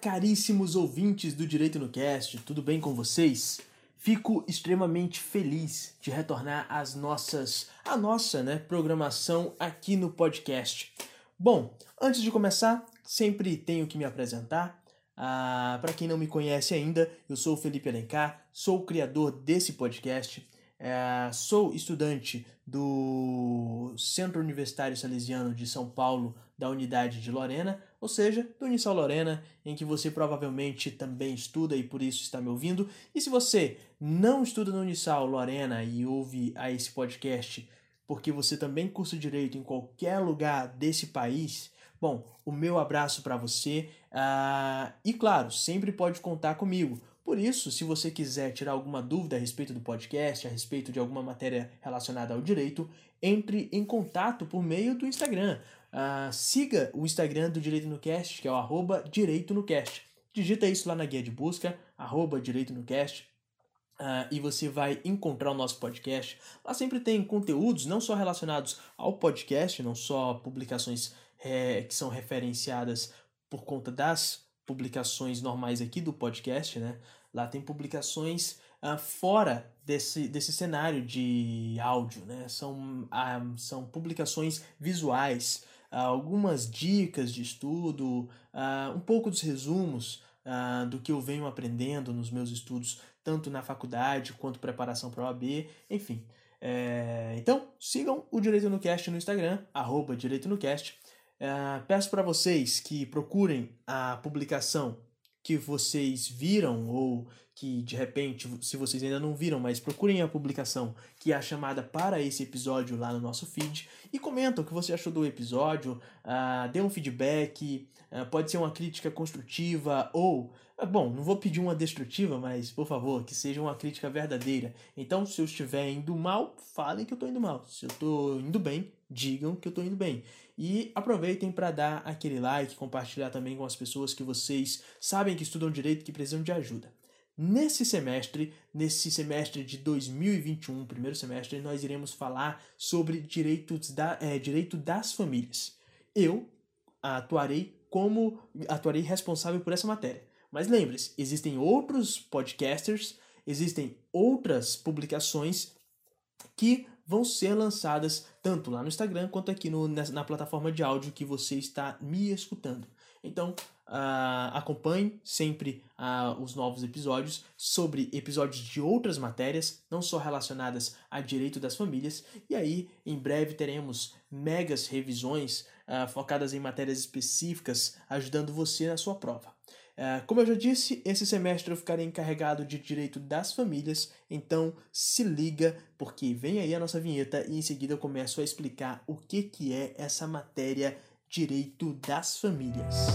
caríssimos ouvintes do Direito no Cast, tudo bem com vocês? Fico extremamente feliz de retornar às nossas, a nossa, né, programação aqui no podcast. Bom, antes de começar, sempre tenho que me apresentar. Ah, Para quem não me conhece ainda, eu sou o Felipe Alencar, sou o criador desse podcast. É, sou estudante do Centro Universitário Salesiano de São Paulo, da unidade de Lorena, ou seja, do Unisal Lorena, em que você provavelmente também estuda e por isso está me ouvindo. E se você não estuda no Unisal Lorena e ouve a esse podcast porque você também cursa direito em qualquer lugar desse país, bom, o meu abraço para você uh, e claro, sempre pode contar comigo. Por isso, se você quiser tirar alguma dúvida a respeito do podcast, a respeito de alguma matéria relacionada ao direito, entre em contato por meio do Instagram. Uh, siga o Instagram do Direito no Cast, que é o arroba Direito no Cast. Digita isso lá na guia de busca, arroba Direito no Cast. Uh, e você vai encontrar o nosso podcast. Lá sempre tem conteúdos não só relacionados ao podcast, não só publicações é, que são referenciadas por conta das publicações normais aqui do podcast, né? Lá tem publicações uh, fora desse, desse cenário de áudio, né? São, uh, são publicações visuais, algumas dicas de estudo, um pouco dos resumos do que eu venho aprendendo nos meus estudos, tanto na faculdade quanto preparação para o AB, enfim. É, então, sigam o Direito no Cast no Instagram, arroba Direito no Cast. Peço para vocês que procurem a publicação que vocês viram ou que de repente, se vocês ainda não viram, mas procurem a publicação que é a chamada para esse episódio lá no nosso feed e comentam o que você achou do episódio, uh, dê um feedback, pode ser uma crítica construtiva ou, uh, bom, não vou pedir uma destrutiva, mas por favor, que seja uma crítica verdadeira. Então, se eu estiver indo mal, falem que eu estou indo mal. Se eu estou indo bem, digam que eu estou indo bem. E aproveitem para dar aquele like, compartilhar também com as pessoas que vocês sabem que estudam direito que precisam de ajuda. Nesse semestre, nesse semestre de 2021, primeiro semestre, nós iremos falar sobre direitos da, é, direito das famílias. Eu atuarei como atuarei responsável por essa matéria. Mas lembre-se, existem outros podcasters, existem outras publicações que vão ser lançadas tanto lá no Instagram quanto aqui no, na, na plataforma de áudio que você está me escutando. Então, uh, acompanhe sempre uh, os novos episódios sobre episódios de outras matérias, não só relacionadas a direito das famílias. E aí, em breve, teremos megas revisões uh, focadas em matérias específicas, ajudando você na sua prova. É, como eu já disse, esse semestre eu ficarei encarregado de direito das famílias, então se liga, porque vem aí a nossa vinheta e em seguida eu começo a explicar o que, que é essa matéria direito das famílias.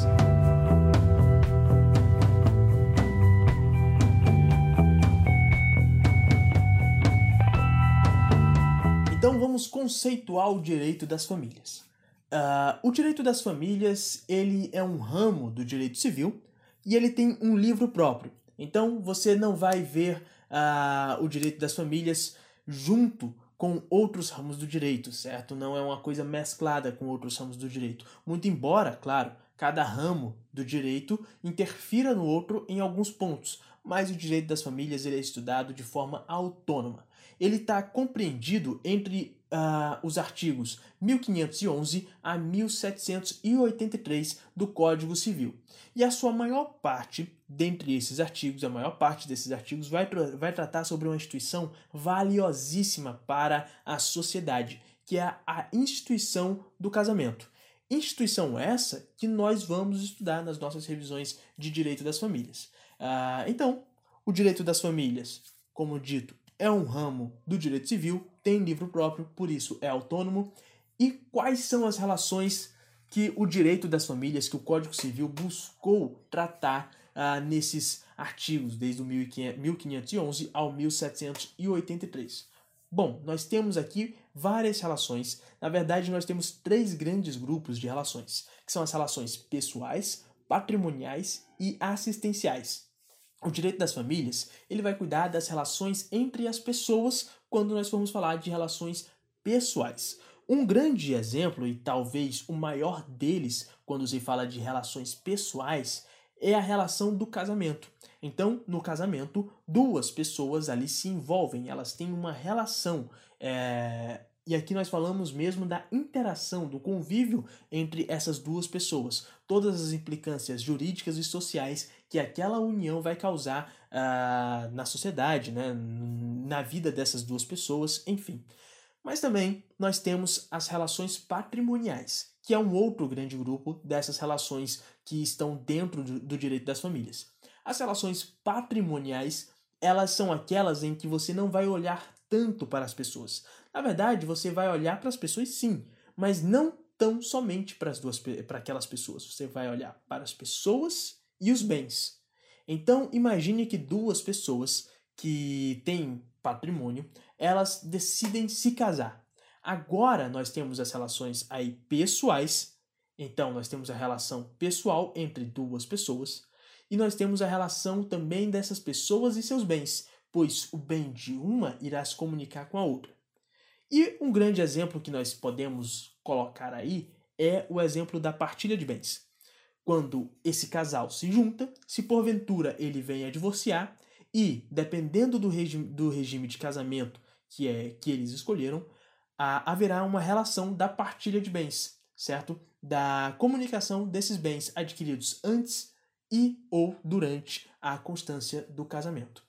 Então vamos conceituar o direito das famílias. Uh, o direito das famílias ele é um ramo do direito civil e ele tem um livro próprio. Então você não vai ver uh, o direito das famílias junto com outros ramos do direito, certo? Não é uma coisa mesclada com outros ramos do direito. Muito embora, claro, cada ramo do direito interfira no outro em alguns pontos, mas o direito das famílias ele é estudado de forma autônoma. Ele está compreendido entre uh, os artigos 1511 a 1783 do Código Civil. E a sua maior parte, dentre esses artigos, a maior parte desses artigos vai, vai tratar sobre uma instituição valiosíssima para a sociedade, que é a instituição do casamento. Instituição essa que nós vamos estudar nas nossas revisões de direito das famílias. Uh, então, o direito das famílias, como dito, é um ramo do direito civil, tem livro próprio, por isso é autônomo. E quais são as relações que o direito das famílias, que o Código Civil buscou tratar uh, nesses artigos, desde o 1511 ao 1783? Bom, nós temos aqui várias relações. Na verdade, nós temos três grandes grupos de relações, que são as relações pessoais, patrimoniais e assistenciais. O direito das famílias, ele vai cuidar das relações entre as pessoas quando nós formos falar de relações pessoais. Um grande exemplo, e talvez o maior deles, quando se fala de relações pessoais, é a relação do casamento. Então, no casamento, duas pessoas ali se envolvem, elas têm uma relação. É... E aqui nós falamos mesmo da interação, do convívio entre essas duas pessoas. Todas as implicâncias jurídicas e sociais que aquela união vai causar uh, na sociedade, né? na vida dessas duas pessoas, enfim. Mas também nós temos as relações patrimoniais, que é um outro grande grupo dessas relações que estão dentro do direito das famílias. As relações patrimoniais, elas são aquelas em que você não vai olhar tanto para as pessoas. Na verdade, você vai olhar para as pessoas sim, mas não tão somente para as duas para aquelas pessoas. Você vai olhar para as pessoas e os bens. Então, imagine que duas pessoas que têm patrimônio, elas decidem se casar. Agora nós temos as relações aí pessoais. Então nós temos a relação pessoal entre duas pessoas e nós temos a relação também dessas pessoas e seus bens, pois o bem de uma irá se comunicar com a outra. E um grande exemplo que nós podemos colocar aí é o exemplo da partilha de bens. Quando esse casal se junta, se porventura ele vem a divorciar, e, dependendo do regime, do regime de casamento que é que eles escolheram, a, haverá uma relação da partilha de bens, certo? Da comunicação desses bens adquiridos antes e ou durante a constância do casamento.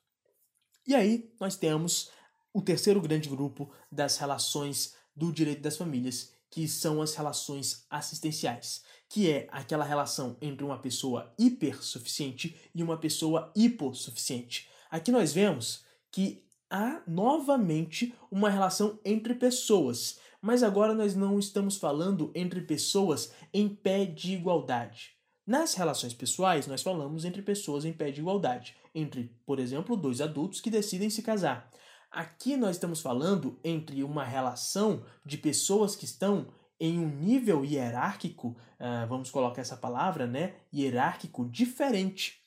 E aí nós temos o terceiro grande grupo das relações do direito das famílias, que são as relações assistenciais, que é aquela relação entre uma pessoa hipersuficiente e uma pessoa hipossuficiente. Aqui nós vemos que há novamente uma relação entre pessoas, mas agora nós não estamos falando entre pessoas em pé de igualdade. Nas relações pessoais, nós falamos entre pessoas em pé de igualdade, entre, por exemplo, dois adultos que decidem se casar. Aqui nós estamos falando entre uma relação de pessoas que estão em um nível hierárquico, uh, vamos colocar essa palavra, né? Hierárquico diferente.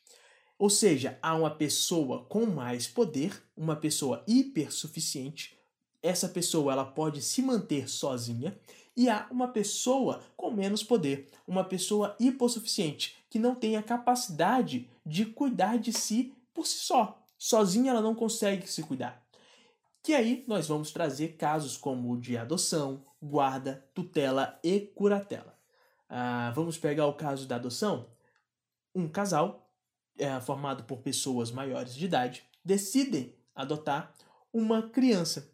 Ou seja, há uma pessoa com mais poder, uma pessoa hipersuficiente. Essa pessoa ela pode se manter sozinha e há uma pessoa com menos poder, uma pessoa hipossuficiente, que não tem a capacidade de cuidar de si por si só. Sozinha ela não consegue se cuidar. Que aí nós vamos trazer casos como o de adoção, guarda, tutela e curatela. Ah, vamos pegar o caso da adoção? Um casal é, formado por pessoas maiores de idade, decidem adotar uma criança.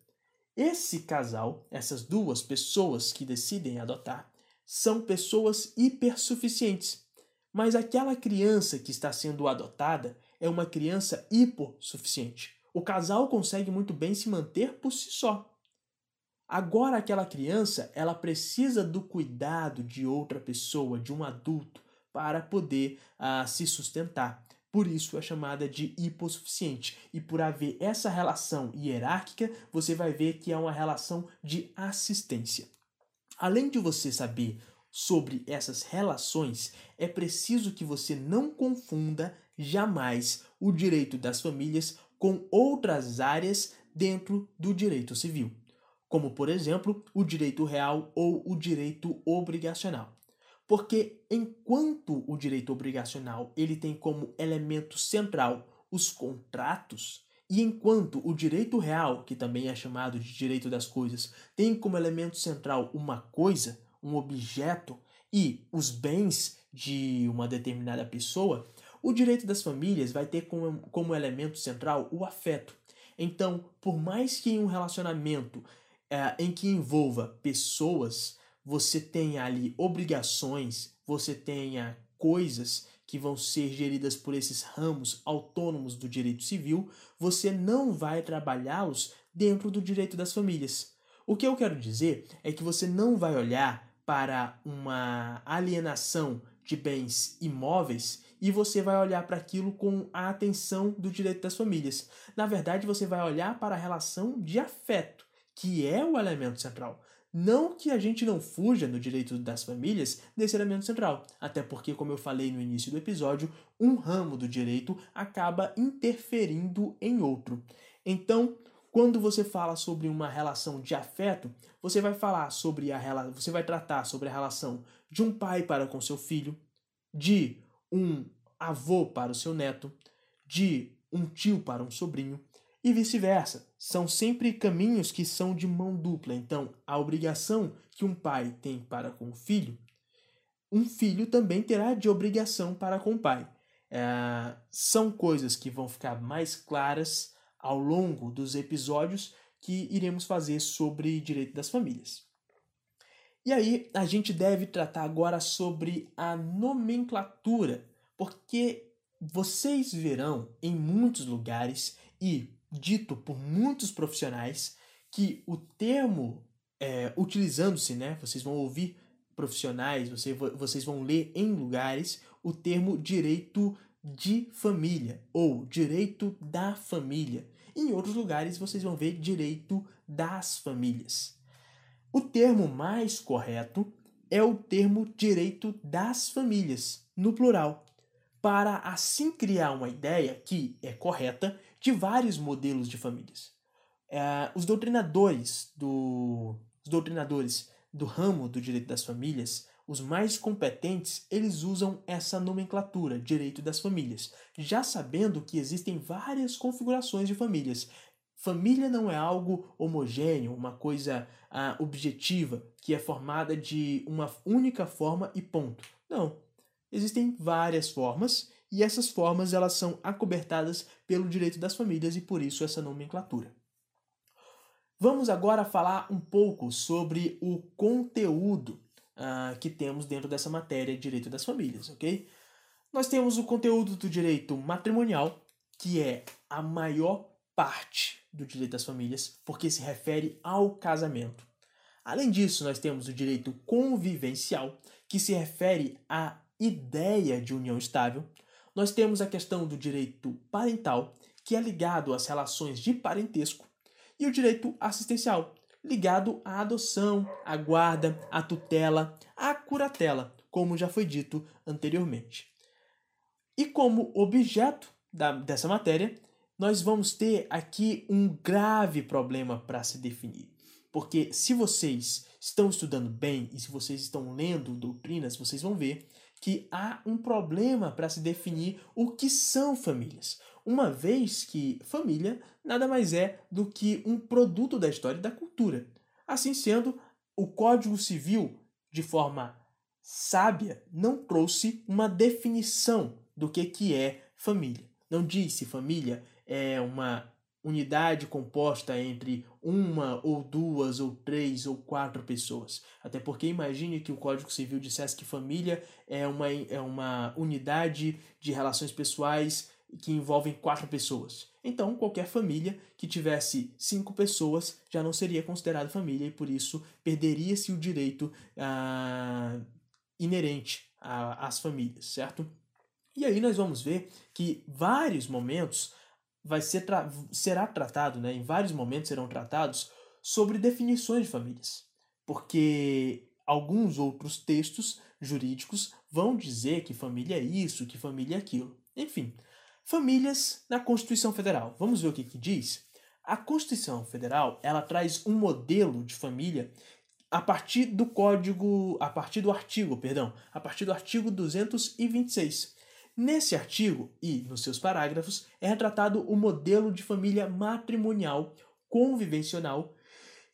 Esse casal, essas duas pessoas que decidem adotar, são pessoas hipersuficientes. Mas aquela criança que está sendo adotada é uma criança hipossuficiente. O casal consegue muito bem se manter por si só. Agora aquela criança, ela precisa do cuidado de outra pessoa, de um adulto, para poder uh, se sustentar. Por isso é chamada de hipossuficiente. E por haver essa relação hierárquica, você vai ver que é uma relação de assistência. Além de você saber sobre essas relações, é preciso que você não confunda jamais o direito das famílias com outras áreas dentro do direito civil, como por exemplo o direito real ou o direito obrigacional. Porque enquanto o direito obrigacional ele tem como elemento central os contratos, e enquanto o direito real, que também é chamado de direito das coisas, tem como elemento central uma coisa, um objeto e os bens de uma determinada pessoa, o direito das famílias vai ter como, como elemento central o afeto. Então, por mais que em um relacionamento é, em que envolva pessoas, você tenha ali obrigações, você tenha coisas que vão ser geridas por esses ramos autônomos do direito civil, você não vai trabalhá-los dentro do direito das famílias. O que eu quero dizer é que você não vai olhar para uma alienação de bens imóveis e você vai olhar para aquilo com a atenção do direito das famílias. Na verdade, você vai olhar para a relação de afeto, que é o elemento central. Não que a gente não fuja no direito das famílias desse elemento central, até porque, como eu falei no início do episódio, um ramo do direito acaba interferindo em outro. Então, quando você fala sobre uma relação de afeto, você vai falar sobre a você vai tratar sobre a relação de um pai para com seu filho, de um avô para o seu neto, de um tio para um sobrinho e vice-versa. São sempre caminhos que são de mão dupla. Então, a obrigação que um pai tem para com o filho, um filho também terá de obrigação para com o pai. É, são coisas que vão ficar mais claras ao longo dos episódios que iremos fazer sobre direito das famílias. E aí, a gente deve tratar agora sobre a nomenclatura, porque vocês verão em muitos lugares e dito por muitos profissionais que o termo é, utilizando-se, né? Vocês vão ouvir profissionais, você, vocês vão ler em lugares o termo direito de família ou direito da família. Em outros lugares vocês vão ver direito das famílias. O termo mais correto é o termo direito das famílias, no plural, para assim criar uma ideia que é correta de vários modelos de famílias. É, os doutrinadores do os doutrinadores do ramo do direito das famílias, os mais competentes, eles usam essa nomenclatura, direito das famílias, já sabendo que existem várias configurações de famílias. Família não é algo homogêneo, uma coisa ah, objetiva, que é formada de uma única forma e ponto. Não. Existem várias formas e essas formas elas são acobertadas pelo direito das famílias e por isso essa nomenclatura. Vamos agora falar um pouco sobre o conteúdo uh, que temos dentro dessa matéria direito das famílias, ok? Nós temos o conteúdo do direito matrimonial, que é a maior parte do direito das famílias, porque se refere ao casamento. Além disso, nós temos o direito convivencial, que se refere à ideia de união estável. Nós temos a questão do direito parental, que é ligado às relações de parentesco, e o direito assistencial, ligado à adoção, à guarda, à tutela, à curatela, como já foi dito anteriormente. E como objeto da, dessa matéria, nós vamos ter aqui um grave problema para se definir. Porque se vocês estão estudando bem e se vocês estão lendo doutrinas, vocês vão ver que há um problema para se definir o que são famílias, uma vez que família nada mais é do que um produto da história e da cultura. Assim sendo, o Código Civil, de forma sábia, não trouxe uma definição do que, que é família. Não disse família é uma unidade composta entre uma ou duas ou três ou quatro pessoas. Até porque imagine que o Código Civil dissesse que família é uma, é uma unidade de relações pessoais que envolvem quatro pessoas. Então, qualquer família que tivesse cinco pessoas já não seria considerada família e por isso perderia-se o direito ah, inerente às famílias, certo? E aí nós vamos ver que vários momentos vai ser tra será tratado, né, em vários momentos serão tratados sobre definições de famílias, porque alguns outros textos jurídicos vão dizer que família é isso, que família é aquilo. Enfim, famílias na Constituição Federal. Vamos ver o que, que diz? A Constituição Federal ela traz um modelo de família a partir do código, a partir do artigo, perdão, a partir do artigo 226. Nesse artigo e nos seus parágrafos é retratado o modelo de família matrimonial, convivencional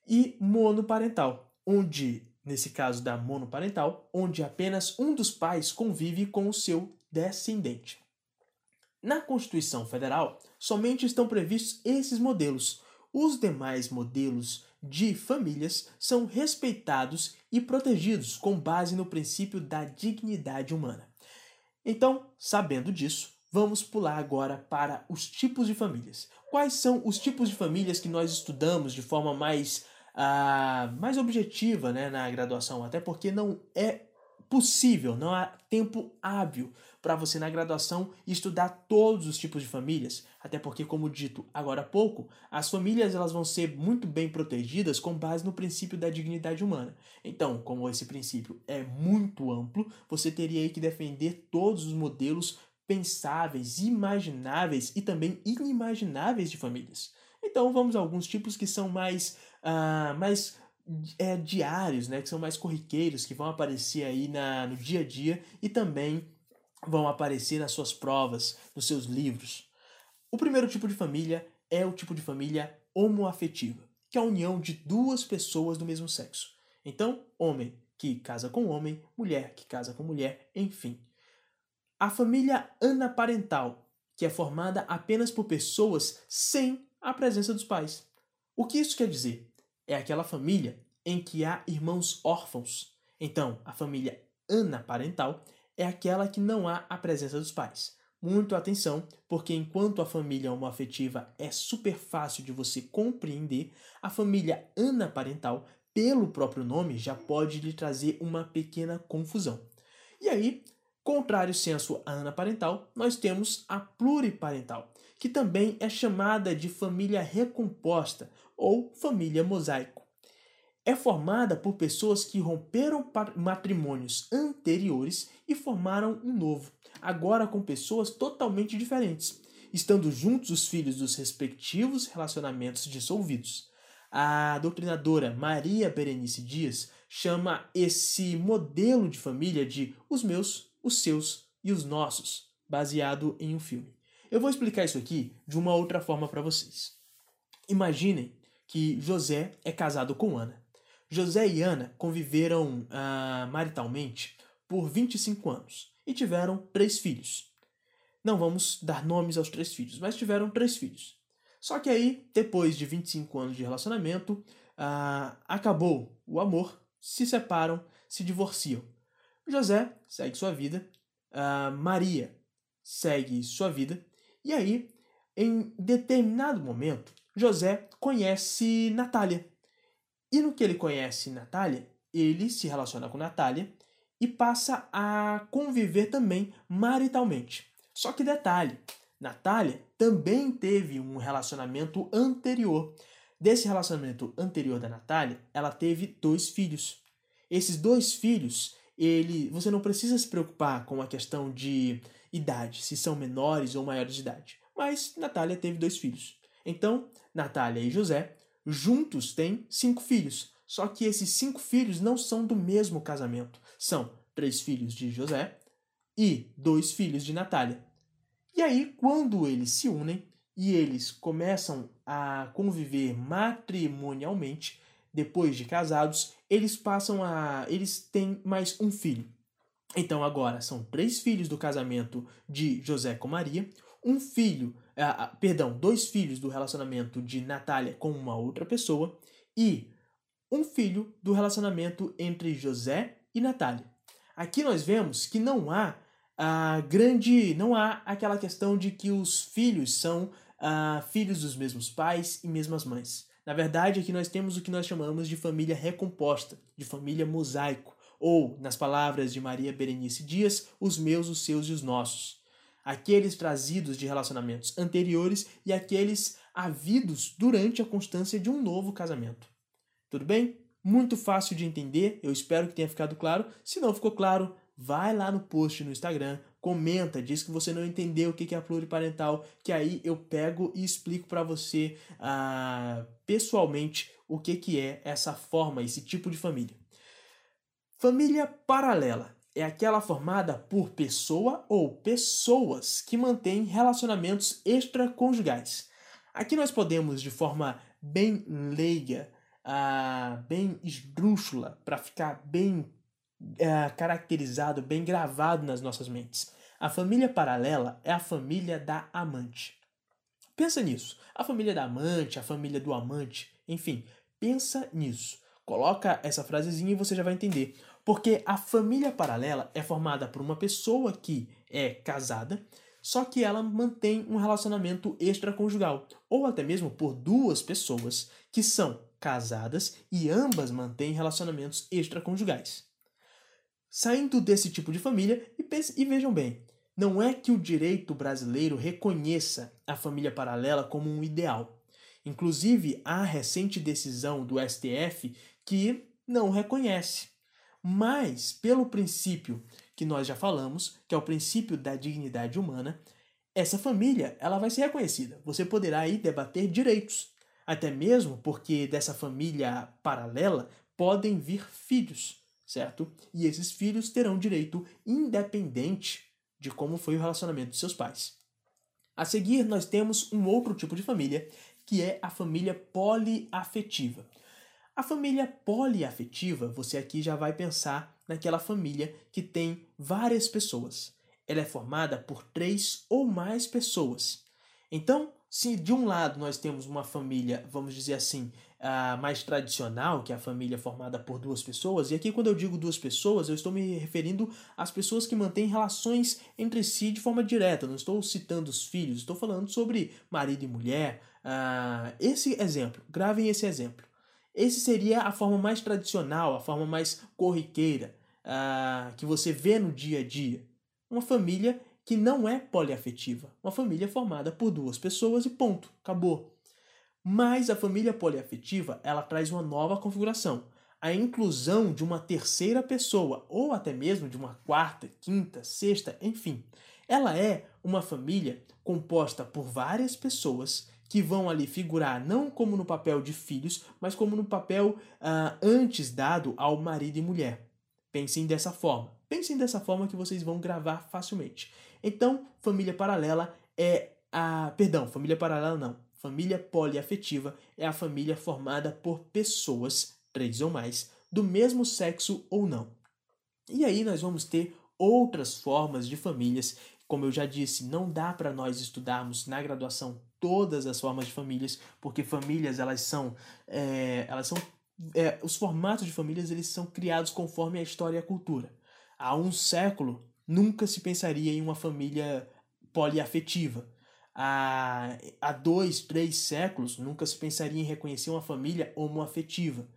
e monoparental, onde, nesse caso da monoparental, onde apenas um dos pais convive com o seu descendente. Na Constituição Federal, somente estão previstos esses modelos. Os demais modelos de famílias são respeitados e protegidos com base no princípio da dignidade humana. Então, sabendo disso, vamos pular agora para os tipos de famílias. Quais são os tipos de famílias que nós estudamos de forma mais, uh, mais objetiva né, na graduação? Até porque não é possível, não há tempo hábil para você na graduação estudar todos os tipos de famílias, até porque como dito agora há pouco, as famílias elas vão ser muito bem protegidas com base no princípio da dignidade humana. Então, como esse princípio é muito amplo, você teria que defender todos os modelos pensáveis, imagináveis e também inimagináveis de famílias. Então, vamos a alguns tipos que são mais, uh, mais é, diários, né, que são mais corriqueiros, que vão aparecer aí na, no dia a dia e também vão aparecer nas suas provas, nos seus livros. O primeiro tipo de família é o tipo de família homoafetiva, que é a união de duas pessoas do mesmo sexo. Então, homem que casa com homem, mulher que casa com mulher, enfim. A família anaparental, que é formada apenas por pessoas sem a presença dos pais. O que isso quer dizer? É aquela família em que há irmãos órfãos. Então, a família anaparental é aquela que não há a presença dos pais. Muito atenção, porque enquanto a família homoafetiva é super fácil de você compreender, a família anaparental, pelo próprio nome, já pode lhe trazer uma pequena confusão. E aí, contrário senso à anaparental, nós temos a pluriparental, que também é chamada de família recomposta ou família mosaico é formada por pessoas que romperam matrimônios anteriores e formaram um novo, agora com pessoas totalmente diferentes, estando juntos os filhos dos respectivos relacionamentos dissolvidos. A doutrinadora Maria Berenice Dias chama esse modelo de família de os meus, os seus e os nossos, baseado em um filme. Eu vou explicar isso aqui de uma outra forma para vocês. Imaginem que José é casado com Ana. José e Ana conviveram uh, maritalmente por 25 anos e tiveram três filhos. Não vamos dar nomes aos três filhos, mas tiveram três filhos. Só que aí, depois de 25 anos de relacionamento, uh, acabou o amor, se separam, se divorciam. José segue sua vida, uh, Maria segue sua vida, e aí, em determinado momento, José conhece Natália, e no que ele conhece Natália, ele se relaciona com Natália e passa a conviver também maritalmente. Só que detalhe, Natália também teve um relacionamento anterior. Desse relacionamento anterior da Natália, ela teve dois filhos. Esses dois filhos, ele, você não precisa se preocupar com a questão de idade, se são menores ou maiores de idade. Mas Natália teve dois filhos. Então, Natália e José juntos têm cinco filhos. Só que esses cinco filhos não são do mesmo casamento. São três filhos de José e dois filhos de Natália. E aí, quando eles se unem e eles começam a conviver matrimonialmente, depois de casados, eles passam a. eles têm mais um filho. Então agora são três filhos do casamento de José com Maria, um filho uh, perdão, dois filhos do relacionamento de Natália com uma outra pessoa e um filho do relacionamento entre José e Natália. Aqui nós vemos que não há a grande, não há aquela questão de que os filhos são filhos dos mesmos pais e mesmas mães. Na verdade, aqui nós temos o que nós chamamos de família recomposta, de família mosaico, ou, nas palavras de Maria Berenice Dias, os meus, os seus e os nossos aqueles trazidos de relacionamentos anteriores e aqueles havidos durante a constância de um novo casamento. Tudo bem? Muito fácil de entender, eu espero que tenha ficado claro. Se não ficou claro, vai lá no post no Instagram, comenta, diz que você não entendeu o que é a pluriparental, que aí eu pego e explico para você uh, pessoalmente o que, que é essa forma, esse tipo de família. Família paralela é aquela formada por pessoa ou pessoas que mantêm relacionamentos extraconjugais. Aqui nós podemos, de forma bem leiga, uh, bem esdrúxula, para ficar bem uh, caracterizado, bem gravado nas nossas mentes. A família paralela é a família da amante. Pensa nisso. A família da amante, a família do amante, enfim, pensa nisso. Coloca essa frasezinha e você já vai entender. Porque a família paralela é formada por uma pessoa que é casada, só que ela mantém um relacionamento extraconjugal, ou até mesmo por duas pessoas que são casadas e ambas mantêm relacionamentos extraconjugais. Saindo desse tipo de família, e, pense, e vejam bem, não é que o direito brasileiro reconheça a família paralela como um ideal. Inclusive, há recente decisão do STF que não reconhece mas pelo princípio que nós já falamos, que é o princípio da dignidade humana, essa família ela vai ser reconhecida. Você poderá aí debater direitos, até mesmo porque dessa família paralela podem vir filhos, certo? E esses filhos terão direito independente de como foi o relacionamento de seus pais. A seguir, nós temos um outro tipo de família, que é a família poliafetiva. A família poliafetiva, você aqui já vai pensar naquela família que tem várias pessoas. Ela é formada por três ou mais pessoas. Então, se de um lado nós temos uma família, vamos dizer assim, uh, mais tradicional, que é a família formada por duas pessoas, e aqui quando eu digo duas pessoas, eu estou me referindo às pessoas que mantêm relações entre si de forma direta, não estou citando os filhos, estou falando sobre marido e mulher. Uh, esse exemplo, gravem esse exemplo. Esse seria a forma mais tradicional, a forma mais corriqueira uh, que você vê no dia a dia. Uma família que não é poliafetiva. Uma família formada por duas pessoas e ponto, acabou. Mas a família poliafetiva, ela traz uma nova configuração, a inclusão de uma terceira pessoa ou até mesmo de uma quarta, quinta, sexta, enfim. Ela é uma família composta por várias pessoas que vão ali figurar não como no papel de filhos, mas como no papel uh, antes dado ao marido e mulher. Pensem dessa forma. Pensem dessa forma que vocês vão gravar facilmente. Então, família paralela é a. Perdão, família paralela não. Família poliafetiva é a família formada por pessoas, três ou mais, do mesmo sexo ou não. E aí nós vamos ter outras formas de famílias. Como eu já disse, não dá para nós estudarmos na graduação todas as formas de famílias, porque famílias elas são, é, elas são é, os formatos de famílias eles são criados conforme a história e a cultura. Há um século, nunca se pensaria em uma família poliafetiva. Há, há dois, três séculos, nunca se pensaria em reconhecer uma família homoafetiva.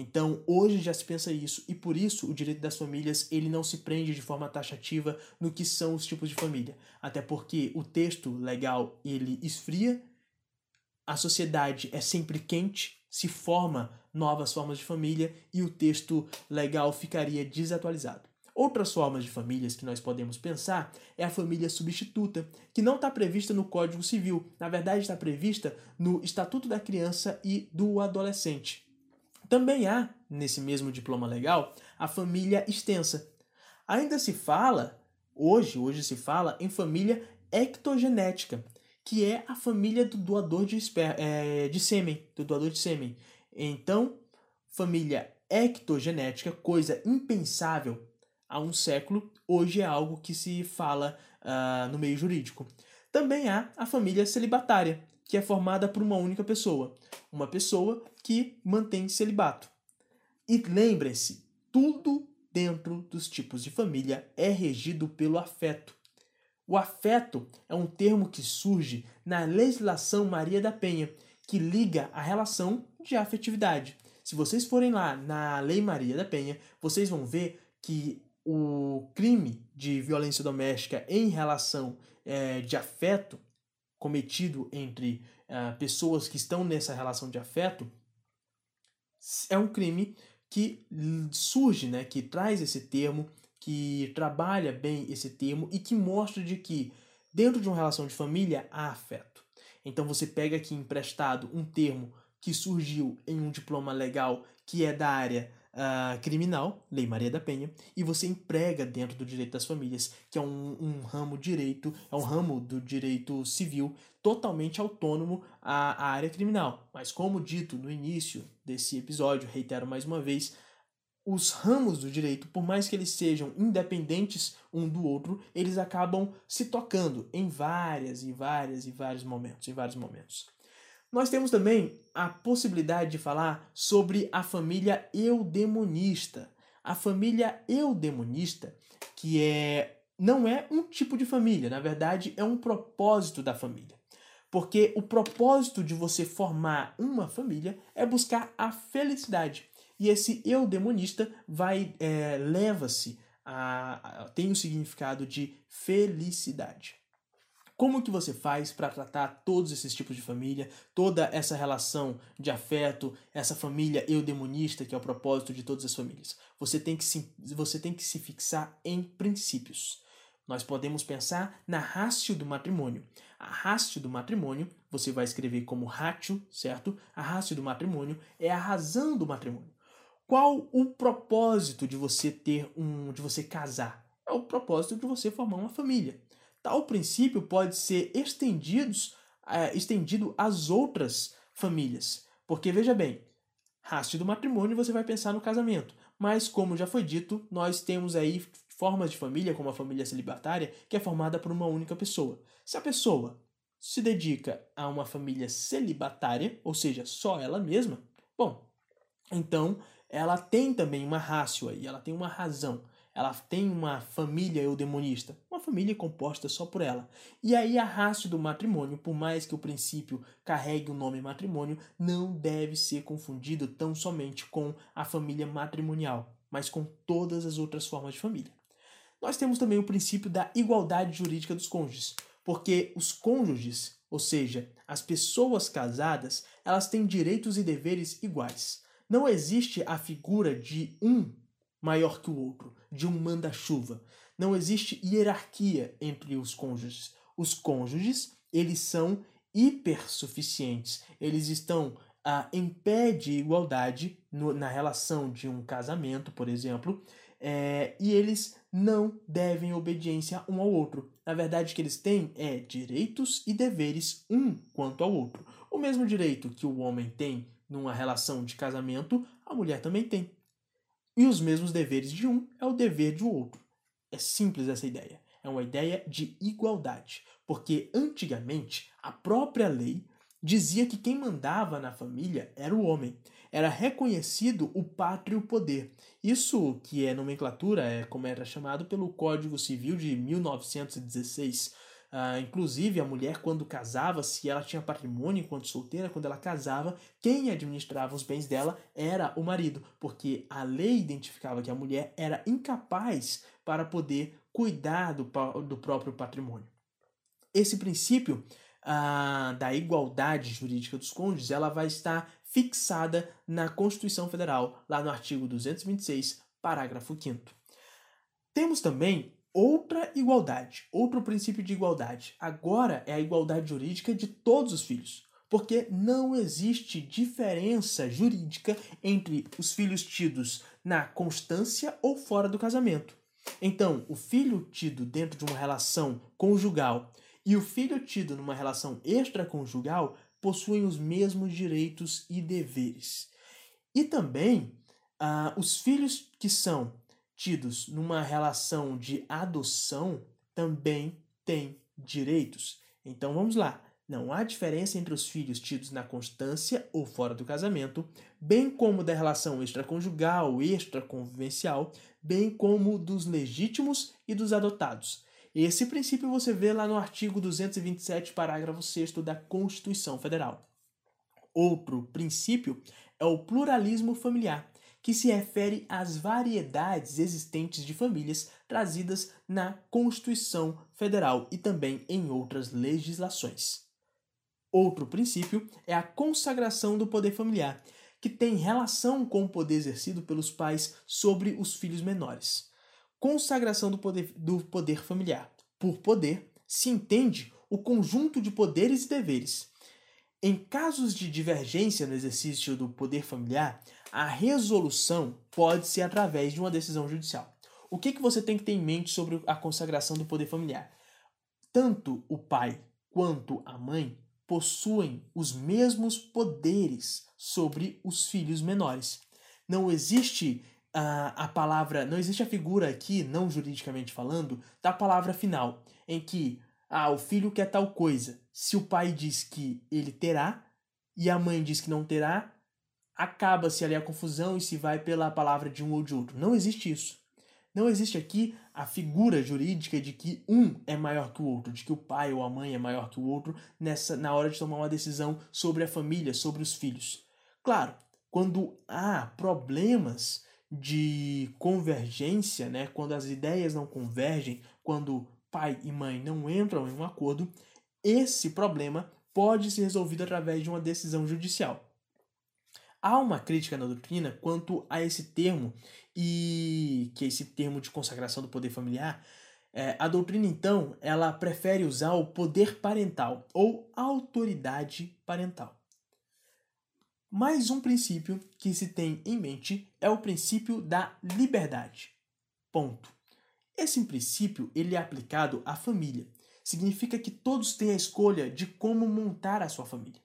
Então, hoje já se pensa isso, e por isso o direito das famílias ele não se prende de forma taxativa no que são os tipos de família. Até porque o texto legal ele esfria, a sociedade é sempre quente, se forma novas formas de família e o texto legal ficaria desatualizado. Outras formas de famílias que nós podemos pensar é a família substituta, que não está prevista no Código Civil, na verdade está prevista no Estatuto da Criança e do Adolescente. Também há, nesse mesmo diploma legal, a família extensa. Ainda se fala, hoje, hoje se fala em família ectogenética, que é a família do doador de, é, de sêmen, do doador de sêmen. Então, família ectogenética, coisa impensável há um século, hoje é algo que se fala uh, no meio jurídico. Também há a família celibatária, que é formada por uma única pessoa, uma pessoa que mantém celibato. E lembrem-se, tudo dentro dos tipos de família é regido pelo afeto. O afeto é um termo que surge na legislação Maria da Penha, que liga a relação de afetividade. Se vocês forem lá na Lei Maria da Penha, vocês vão ver que o crime de violência doméstica em relação é, de afeto cometido entre uh, pessoas que estão nessa relação de afeto é um crime que surge, né, que traz esse termo, que trabalha bem esse termo e que mostra de que dentro de uma relação de família há afeto. Então você pega aqui emprestado um termo que surgiu em um diploma legal que é da área uh, criminal, Lei Maria da Penha, e você emprega dentro do direito das famílias, que é um, um ramo direito, é um ramo do direito civil totalmente autônomo à, à área criminal. Mas como dito no início desse episódio, reitero mais uma vez, os ramos do direito, por mais que eles sejam independentes um do outro, eles acabam se tocando em várias e várias e vários momentos, em vários momentos. Nós temos também a possibilidade de falar sobre a família eudemonista. A família eudemonista, que é não é um tipo de família, na verdade é um propósito da família. Porque o propósito de você formar uma família é buscar a felicidade. E esse eudemonista vai é, leva-se a, a tem o significado de felicidade. Como que você faz para tratar todos esses tipos de família, toda essa relação de afeto, essa família eudemonista que é o propósito de todas as famílias? Você tem que se, você tem que se fixar em princípios. Nós podemos pensar na rácio do matrimônio. A rácio do matrimônio, você vai escrever como ratio, certo? A rácio do matrimônio é a razão do matrimônio. Qual o propósito de você ter um, de você casar? é o propósito de você formar uma família. Tal princípio pode ser estendidos, é, estendido às outras famílias. Porque, veja bem, raste do matrimônio você vai pensar no casamento. Mas, como já foi dito, nós temos aí formas de família, como a família celibatária, que é formada por uma única pessoa. Se a pessoa se dedica a uma família celibatária, ou seja, só ela mesma, bom, então ela tem também uma rácio aí, ela tem uma razão, ela tem uma família eudemonista, uma família composta só por ela. E aí a rácio do matrimônio, por mais que o princípio carregue o nome matrimônio, não deve ser confundido tão somente com a família matrimonial, mas com todas as outras formas de família. Nós temos também o princípio da igualdade jurídica dos cônjuges, porque os cônjuges, ou seja, as pessoas casadas, elas têm direitos e deveres iguais. Não existe a figura de um maior que o outro, de um manda-chuva. Não existe hierarquia entre os cônjuges. Os cônjuges, eles são hipersuficientes. Eles estão ah, em pé de igualdade no, na relação de um casamento, por exemplo, é, e eles não devem obediência um ao outro. Na verdade, o que eles têm é direitos e deveres um quanto ao outro. O mesmo direito que o homem tem numa relação de casamento, a mulher também tem. E os mesmos deveres de um é o dever do outro. É simples essa ideia. É uma ideia de igualdade. Porque antigamente a própria lei dizia que quem mandava na família era o homem. Era reconhecido o pátrio poder. Isso que é nomenclatura, é como era chamado pelo Código Civil de 1916 Uh, inclusive, a mulher, quando casava, se ela tinha patrimônio enquanto solteira, quando ela casava, quem administrava os bens dela era o marido, porque a lei identificava que a mulher era incapaz para poder cuidar do, do próprio patrimônio. Esse princípio uh, da igualdade jurídica dos cônjuges ela vai estar fixada na Constituição Federal, lá no artigo 226, parágrafo 5. Temos também outra igualdade, outro princípio de igualdade. Agora é a igualdade jurídica de todos os filhos, porque não existe diferença jurídica entre os filhos tidos na constância ou fora do casamento. Então, o filho tido dentro de uma relação conjugal e o filho tido numa relação extraconjugal possuem os mesmos direitos e deveres. E também, uh, os filhos que são tidos numa relação de adoção também têm direitos. Então vamos lá. Não há diferença entre os filhos tidos na constância ou fora do casamento, bem como da relação extraconjugal, extraconvivencial, bem como dos legítimos e dos adotados. Esse princípio você vê lá no artigo 227, parágrafo 6 da Constituição Federal. Outro princípio é o pluralismo familiar, que se refere às variedades existentes de famílias trazidas na Constituição Federal e também em outras legislações. Outro princípio é a consagração do poder familiar, que tem relação com o poder exercido pelos pais sobre os filhos menores. Consagração do poder, do poder familiar. Por poder, se entende o conjunto de poderes e deveres. Em casos de divergência no exercício do poder familiar, a resolução pode ser através de uma decisão judicial. O que, que você tem que ter em mente sobre a consagração do poder familiar? Tanto o pai quanto a mãe possuem os mesmos poderes sobre os filhos menores. Não existe a, a palavra, não existe a figura aqui, não juridicamente falando, da palavra final, em que ah, o filho quer tal coisa. Se o pai diz que ele terá e a mãe diz que não terá, acaba-se ali a confusão e se vai pela palavra de um ou de outro. Não existe isso. Não existe aqui a figura jurídica de que um é maior que o outro, de que o pai ou a mãe é maior que o outro nessa na hora de tomar uma decisão sobre a família, sobre os filhos. Claro, quando há problemas de convergência, né, quando as ideias não convergem, quando pai e mãe não entram em um acordo, esse problema pode ser resolvido através de uma decisão judicial. Há uma crítica na doutrina quanto a esse termo, e que é esse termo de consagração do poder familiar. É, a doutrina, então, ela prefere usar o poder parental ou autoridade parental. Mais um princípio que se tem em mente é o princípio da liberdade. Ponto. Esse princípio ele é aplicado à família. Significa que todos têm a escolha de como montar a sua família.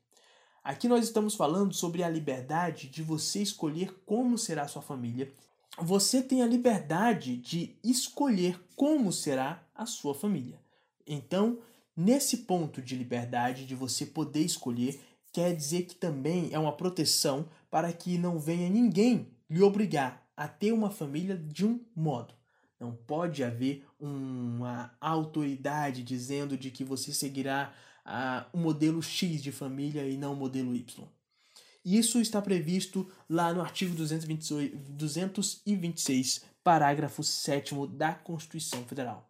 Aqui nós estamos falando sobre a liberdade de você escolher como será a sua família. Você tem a liberdade de escolher como será a sua família. Então, nesse ponto de liberdade de você poder escolher, quer dizer que também é uma proteção para que não venha ninguém lhe obrigar a ter uma família de um modo. Não pode haver uma autoridade dizendo de que você seguirá o modelo X de família e não o modelo Y. Isso está previsto lá no artigo 228, 226, parágrafo 7 da Constituição Federal.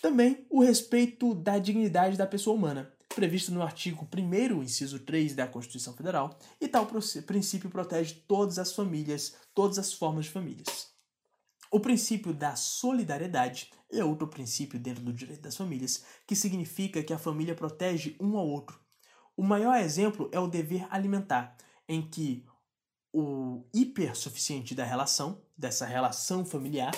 Também o respeito da dignidade da pessoa humana, previsto no artigo 1, inciso 3 da Constituição Federal, e tal princípio protege todas as famílias, todas as formas de famílias. O princípio da solidariedade é outro princípio dentro do direito das famílias, que significa que a família protege um ao outro. O maior exemplo é o dever alimentar, em que o hipersuficiente da relação, dessa relação familiar,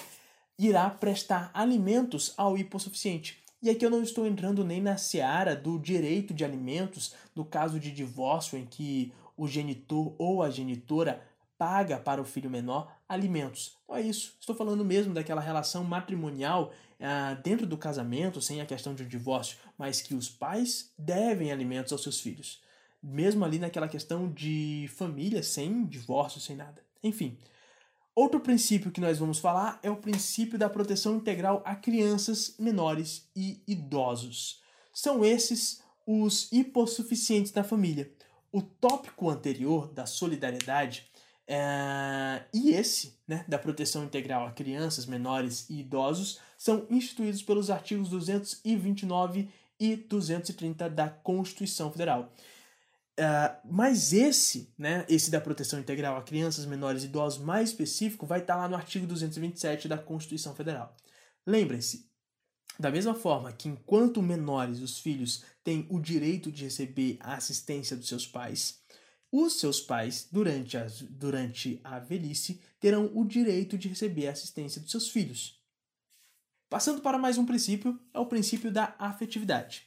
irá prestar alimentos ao hipossuficiente. E aqui eu não estou entrando nem na seara do direito de alimentos no caso de divórcio em que o genitor ou a genitora paga para o filho menor alimentos. Não é isso. Estou falando mesmo daquela relação matrimonial ah, dentro do casamento, sem a questão de divórcio, mas que os pais devem alimentos aos seus filhos. Mesmo ali naquela questão de família, sem divórcio, sem nada. Enfim, Outro princípio que nós vamos falar é o princípio da proteção integral a crianças, menores e idosos. São esses os hipossuficientes da família. O tópico anterior da solidariedade é, e esse, né, da proteção integral a crianças, menores e idosos, são instituídos pelos artigos 229 e 230 da Constituição Federal. Uh, mas esse, né, esse da proteção integral a crianças, menores e idosos mais específico, vai estar lá no artigo 227 da Constituição Federal. Lembrem-se, da mesma forma que enquanto menores os filhos têm o direito de receber a assistência dos seus pais, os seus pais, durante, as, durante a velhice, terão o direito de receber a assistência dos seus filhos. Passando para mais um princípio, é o princípio da afetividade.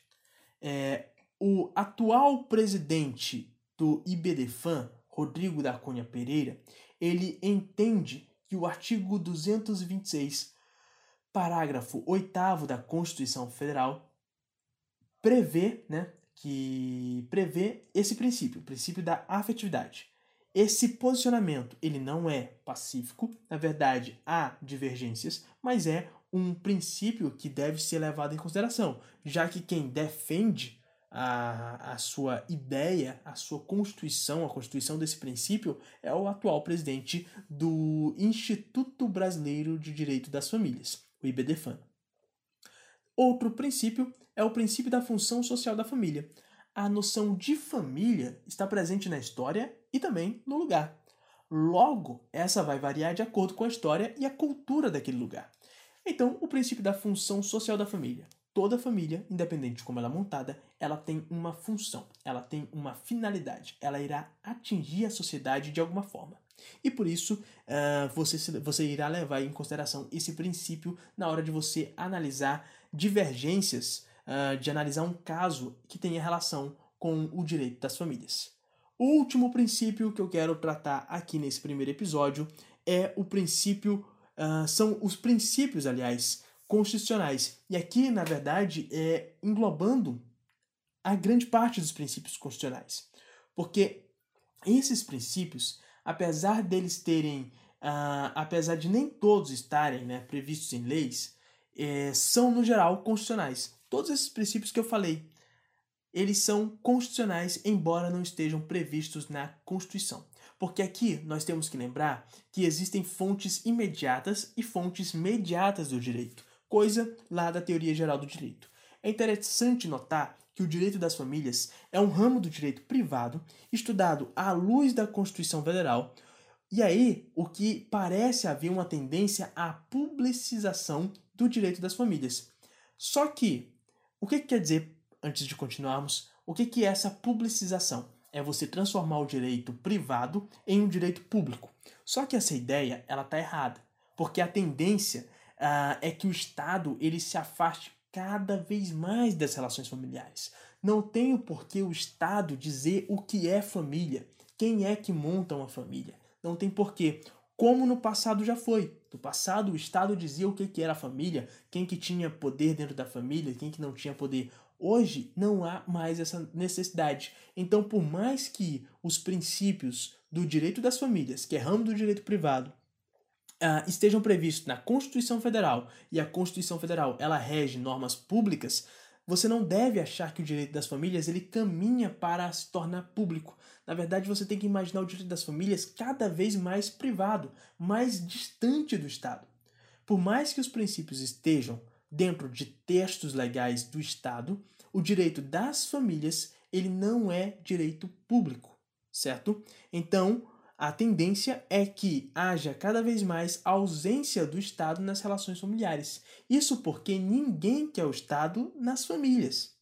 É, o atual presidente do IBDFAN, Rodrigo da Cunha Pereira, ele entende que o artigo 226, parágrafo 8 da Constituição Federal, prevê, né, que prevê esse princípio, o princípio da afetividade. Esse posicionamento, ele não é pacífico, na verdade há divergências, mas é um princípio que deve ser levado em consideração, já que quem defende a, a sua ideia, a sua constituição, a constituição desse princípio, é o atual presidente do Instituto Brasileiro de Direito das Famílias, o IBDFAN. Outro princípio é o princípio da função social da família. A noção de família está presente na história e também no lugar. Logo, essa vai variar de acordo com a história e a cultura daquele lugar. Então, o princípio da função social da família toda família, independente de como ela é montada, ela tem uma função, ela tem uma finalidade, ela irá atingir a sociedade de alguma forma. E por isso uh, você, você irá levar em consideração esse princípio na hora de você analisar divergências, uh, de analisar um caso que tenha relação com o direito das famílias. O último princípio que eu quero tratar aqui nesse primeiro episódio é o princípio, uh, são os princípios, aliás, constitucionais. E aqui, na verdade, é englobando a grande parte dos princípios constitucionais. Porque esses princípios, apesar deles terem, uh, apesar de nem todos estarem né, previstos em leis, é, são, no geral, constitucionais. Todos esses princípios que eu falei, eles são constitucionais, embora não estejam previstos na Constituição. Porque aqui nós temos que lembrar que existem fontes imediatas e fontes mediatas do direito coisa lá da teoria geral do direito. É interessante notar que o direito das famílias é um ramo do direito privado estudado à luz da Constituição Federal. E aí, o que parece haver uma tendência à publicização do direito das famílias. Só que, o que, que quer dizer, antes de continuarmos, o que, que é essa publicização? É você transformar o direito privado em um direito público. Só que essa ideia, ela está errada, porque a tendência uh, é que o Estado ele se afaste cada vez mais das relações familiares. Não tem o porquê o Estado dizer o que é família, quem é que monta uma família. Não tem porquê. Como no passado já foi. No passado o Estado dizia o que, que era a família, quem que tinha poder dentro da família, quem que não tinha poder. Hoje não há mais essa necessidade. Então, por mais que os princípios do direito das famílias, que é ramo do direito privado, uh, estejam previstos na Constituição Federal e a Constituição Federal ela rege normas públicas, você não deve achar que o direito das famílias ele caminha para se tornar público. Na verdade, você tem que imaginar o direito das famílias cada vez mais privado, mais distante do Estado. Por mais que os princípios estejam dentro de textos legais do Estado, o direito das famílias ele não é direito público, certo? Então, a tendência é que haja cada vez mais ausência do Estado nas relações familiares. Isso porque ninguém quer o Estado nas famílias.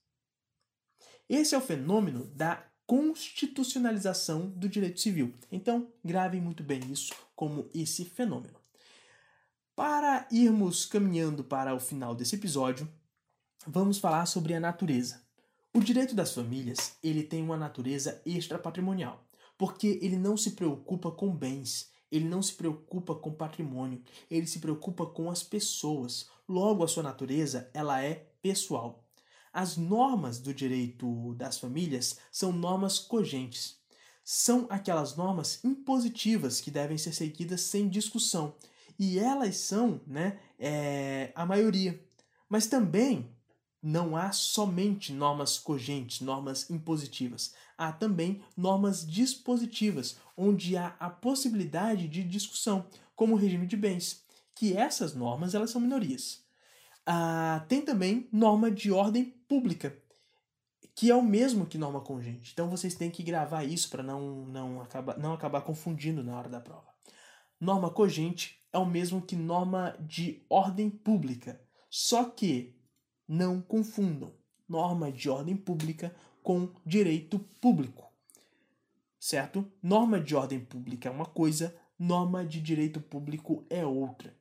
Esse é o fenômeno da constitucionalização do direito civil. Então, gravem muito bem isso como esse fenômeno. Para irmos caminhando para o final desse episódio, vamos falar sobre a natureza. O direito das famílias, ele tem uma natureza extrapatrimonial porque ele não se preocupa com bens, ele não se preocupa com patrimônio, ele se preocupa com as pessoas. Logo, a sua natureza ela é pessoal. As normas do direito das famílias são normas cogentes. São aquelas normas impositivas que devem ser seguidas sem discussão. E elas são né, é, a maioria. Mas também não há somente normas cogentes, normas impositivas. Há também normas dispositivas, onde há a possibilidade de discussão, como o regime de bens, que essas normas elas são minorias. Ah, tem também norma de ordem pública, que é o mesmo que norma congente. Então vocês têm que gravar isso para não, não, acabar, não acabar confundindo na hora da prova. Norma cogente é o mesmo que norma de ordem pública, só que não confundam norma de ordem pública com direito público. Certo? Norma de ordem pública é uma coisa, norma de direito público é outra.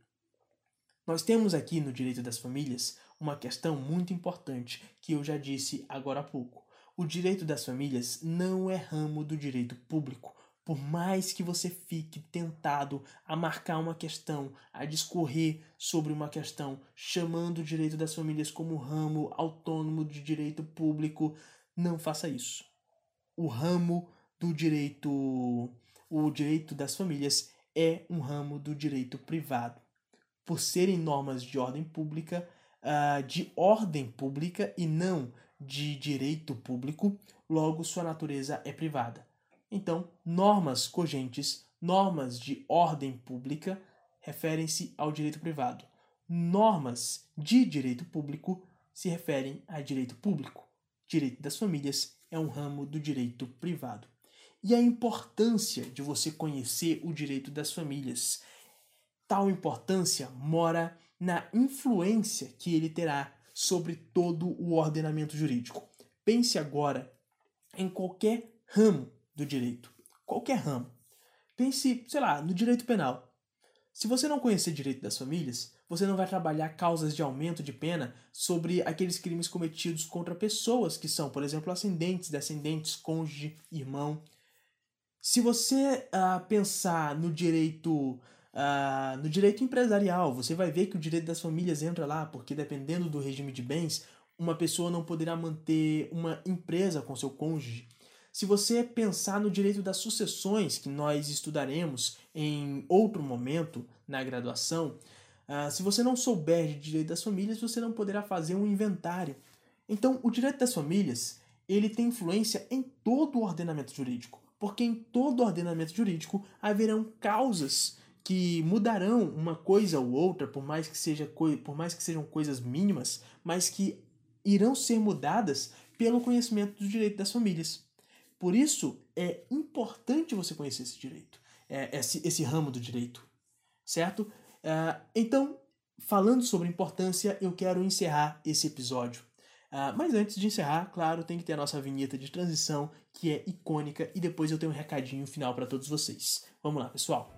Nós temos aqui no direito das famílias uma questão muito importante que eu já disse agora há pouco. O direito das famílias não é ramo do direito público, por mais que você fique tentado a marcar uma questão, a discorrer sobre uma questão, chamando o direito das famílias como ramo autônomo de direito público, não faça isso. O ramo do direito, o direito das famílias é um ramo do direito privado. Por serem normas de ordem pública, uh, de ordem pública e não de direito público, logo sua natureza é privada. Então, normas cogentes, normas de ordem pública, referem-se ao direito privado. Normas de direito público se referem a direito público. Direito das famílias é um ramo do direito privado. E a importância de você conhecer o direito das famílias. Tal importância mora na influência que ele terá sobre todo o ordenamento jurídico. Pense agora em qualquer ramo do direito, qualquer ramo. Pense, sei lá, no direito penal. Se você não conhecer direito das famílias, você não vai trabalhar causas de aumento de pena sobre aqueles crimes cometidos contra pessoas que são, por exemplo, ascendentes, descendentes, cônjuge, irmão. Se você uh, pensar no direito uh, no direito empresarial, você vai ver que o direito das famílias entra lá, porque dependendo do regime de bens, uma pessoa não poderá manter uma empresa com seu cônjuge. Se você pensar no direito das sucessões, que nós estudaremos em outro momento na graduação, uh, se você não souber de direito das famílias, você não poderá fazer um inventário. Então, o direito das famílias ele tem influência em todo o ordenamento jurídico, porque em todo ordenamento jurídico haverão causas que mudarão uma coisa ou outra, por mais que, seja, por mais que sejam coisas mínimas, mas que irão ser mudadas pelo conhecimento do direito das famílias. Por isso, é importante você conhecer esse direito, é, esse, esse ramo do direito, certo? Uh, então, falando sobre importância, eu quero encerrar esse episódio. Uh, mas antes de encerrar, claro, tem que ter a nossa vinheta de transição, que é icônica, e depois eu tenho um recadinho final para todos vocês. Vamos lá, pessoal!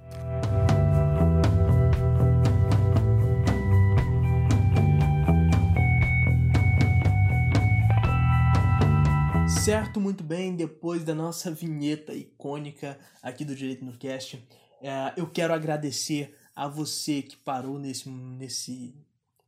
Certo, muito bem. Depois da nossa vinheta icônica aqui do Direito no Cast, é, eu quero agradecer a você que parou nesse, nesse,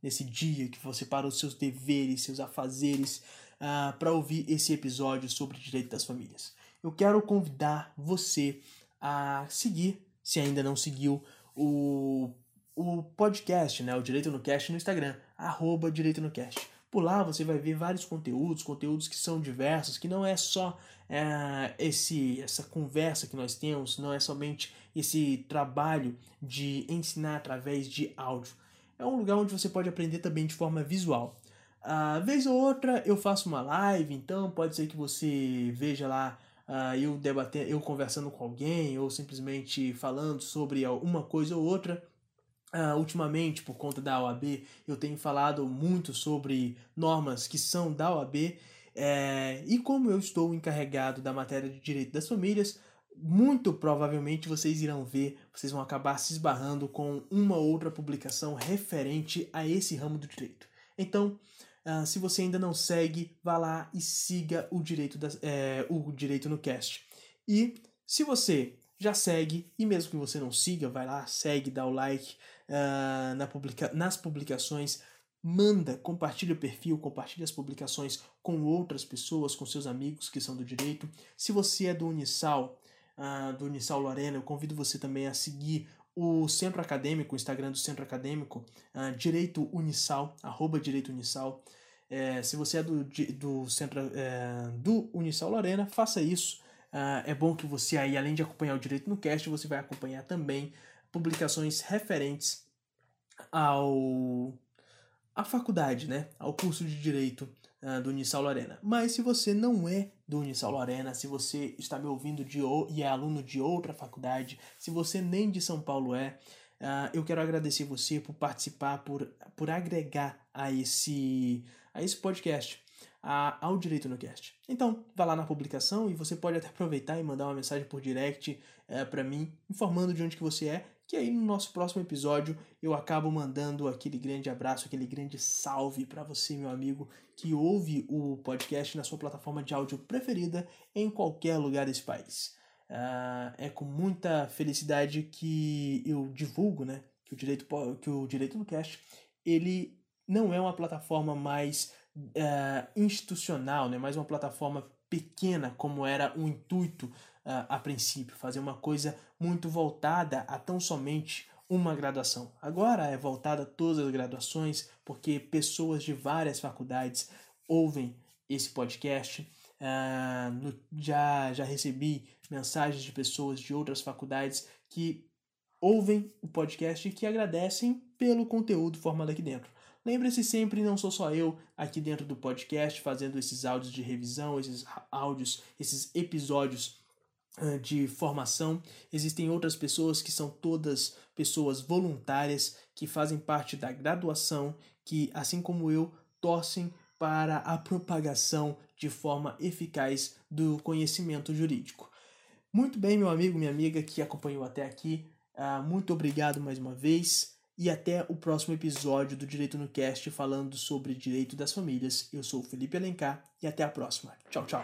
nesse dia, que você parou seus deveres, seus afazeres, uh, para ouvir esse episódio sobre direito das famílias. Eu quero convidar você a seguir, se ainda não seguiu, o, o podcast, né, o Direito no Cast no Instagram, arroba Direito no Cast. Por lá você vai ver vários conteúdos, conteúdos que são diversos, que não é só é, esse essa conversa que nós temos, não é somente esse trabalho de ensinar através de áudio. É um lugar onde você pode aprender também de forma visual. A uh, vez ou outra eu faço uma live, então pode ser que você veja lá uh, eu debatendo, eu conversando com alguém ou simplesmente falando sobre uma coisa ou outra. Uh, ultimamente, por conta da OAB, eu tenho falado muito sobre normas que são da OAB, é, e como eu estou encarregado da matéria de direito das famílias, muito provavelmente vocês irão ver, vocês vão acabar se esbarrando com uma outra publicação referente a esse ramo do direito. Então, uh, se você ainda não segue, vá lá e siga o direito, das, é, o direito no cast. E se você já segue, e mesmo que você não siga, vai lá, segue, dá o like, uh, na publica nas publicações, manda, compartilha o perfil, compartilha as publicações com outras pessoas, com seus amigos que são do direito. Se você é do Unisal, uh, do Unisal Lorena, eu convido você também a seguir o Centro Acadêmico, o Instagram do Centro Acadêmico, uh, Direito Unisal, arroba Direito Unisal. É, se você é do, do Centro é, do Unisal Lorena, faça isso. Uh, é bom que você aí, além de acompanhar o Direito no Cast, você vai acompanhar também publicações referentes ao à faculdade, né? Ao curso de Direito uh, do Unisal Lorena. Mas se você não é do Unisal Lorena, se você está me ouvindo de e é aluno de outra faculdade, se você nem de São Paulo é, uh, eu quero agradecer você por participar, por, por agregar a esse, a esse podcast ao Direito no Cast. Então, vá lá na publicação e você pode até aproveitar e mandar uma mensagem por direct é, para mim, informando de onde que você é, que aí no nosso próximo episódio eu acabo mandando aquele grande abraço, aquele grande salve para você, meu amigo, que ouve o podcast na sua plataforma de áudio preferida em qualquer lugar desse país. Uh, é com muita felicidade que eu divulgo, né, que o direito que o direito no cast ele não é uma plataforma mais uh, institucional, né? mais uma plataforma pequena como era o intuito a princípio, fazer uma coisa muito voltada a tão somente uma graduação. Agora é voltada a todas as graduações, porque pessoas de várias faculdades ouvem esse podcast. Uh, no, já, já recebi mensagens de pessoas de outras faculdades que ouvem o podcast e que agradecem pelo conteúdo formado aqui dentro. Lembre-se sempre, não sou só eu aqui dentro do podcast fazendo esses áudios de revisão, esses áudios, esses episódios de formação. Existem outras pessoas que são todas pessoas voluntárias que fazem parte da graduação, que, assim como eu, torcem para a propagação de forma eficaz do conhecimento jurídico. Muito bem, meu amigo, minha amiga que acompanhou até aqui, uh, muito obrigado mais uma vez e até o próximo episódio do Direito no Cast falando sobre direito das famílias. Eu sou o Felipe Alencar e até a próxima. Tchau, tchau.